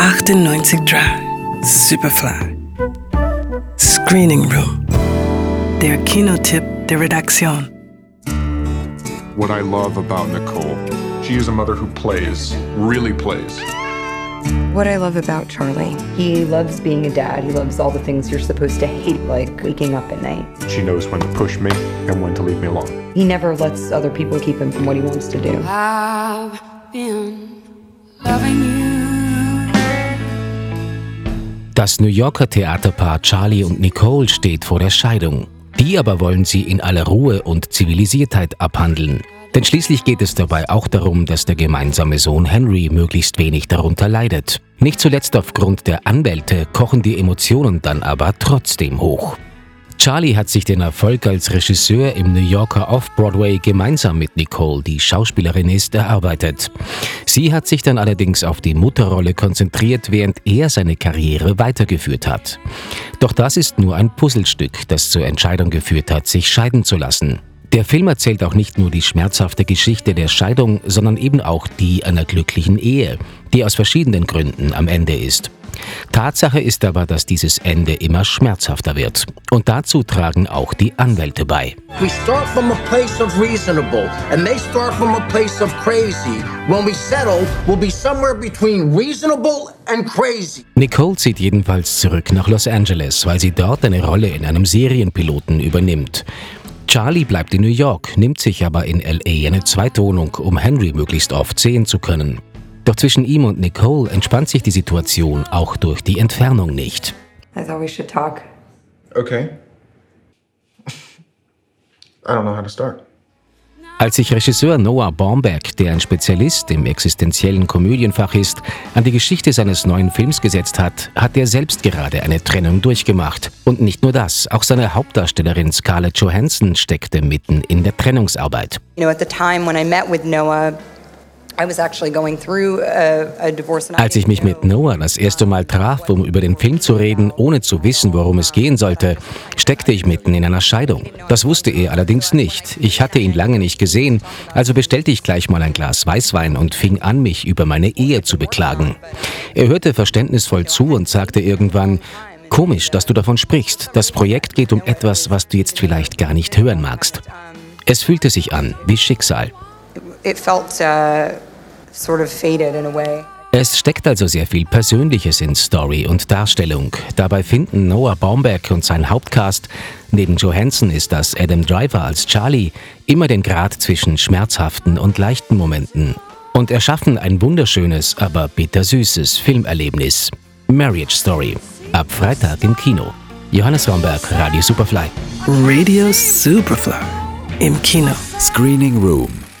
98 Drive, Superfly. Screening Room. Der Kinotipp der Redaktion. What I love about Nicole, she is a mother who plays, really plays. What I love about Charlie, he loves being a dad. He loves all the things you're supposed to hate, like waking up at night. She knows when to push me and when to leave me alone. He never lets other people keep him from what he wants to do. I've been loving you. Das New Yorker Theaterpaar Charlie und Nicole steht vor der Scheidung. Die aber wollen sie in aller Ruhe und Zivilisiertheit abhandeln. Denn schließlich geht es dabei auch darum, dass der gemeinsame Sohn Henry möglichst wenig darunter leidet. Nicht zuletzt aufgrund der Anwälte kochen die Emotionen dann aber trotzdem hoch. Charlie hat sich den Erfolg als Regisseur im New Yorker Off-Broadway gemeinsam mit Nicole, die Schauspielerin ist, erarbeitet. Sie hat sich dann allerdings auf die Mutterrolle konzentriert, während er seine Karriere weitergeführt hat. Doch das ist nur ein Puzzlestück, das zur Entscheidung geführt hat, sich scheiden zu lassen. Der Film erzählt auch nicht nur die schmerzhafte Geschichte der Scheidung, sondern eben auch die einer glücklichen Ehe, die aus verschiedenen Gründen am Ende ist. Tatsache ist aber, dass dieses Ende immer schmerzhafter wird. Und dazu tragen auch die Anwälte bei. We start from a place of reasonable, and they start from a place of crazy. When we settle, we'll be somewhere between reasonable and crazy. Nicole zieht jedenfalls zurück nach Los Angeles, weil sie dort eine Rolle in einem Serienpiloten übernimmt. Charlie bleibt in New York, nimmt sich aber in LA eine Zweitwohnung, um Henry möglichst oft sehen zu können. Doch zwischen ihm und Nicole entspannt sich die Situation auch durch die Entfernung nicht. I thought we should talk. Okay. I don't know how to start. Als sich Regisseur Noah Baumberg, der ein Spezialist im existenziellen Komödienfach ist, an die Geschichte seines neuen Films gesetzt hat, hat er selbst gerade eine Trennung durchgemacht. Und nicht nur das, auch seine Hauptdarstellerin Scarlett Johansson steckte mitten in der Trennungsarbeit. You know, at the time when I met with Noah, Als ich mich mit. Noah das erste Mal traf, um über den Film zu reden, ohne zu wissen, worum es gehen sollte, steckte ich mitten in einer Scheidung. Das wusste er allerdings nicht. Ich hatte ihn lange nicht gesehen, also bestellte ich gleich mal ein Glas Weißwein und fing an, mich über meine Ehe zu beklagen. Er hörte verständnisvoll zu und sagte irgendwann, Komisch, dass du davon sprichst. Das Projekt geht um etwas, was du jetzt vielleicht gar nicht hören magst. Es fühlte sich an wie Schicksal. It felt uh, sort of faded in a way. Es steckt also sehr viel Persönliches in Story und Darstellung. Dabei finden Noah Baumberg und sein Hauptcast, neben Johansson ist das Adam Driver als Charlie, immer den Grad zwischen schmerzhaften und leichten Momenten und erschaffen ein wunderschönes, aber bittersüßes Filmerlebnis. Marriage Story. Ab Freitag im Kino. Johannes Romberg, Radio Superfly. Radio Superfly. Im Kino. Screening Room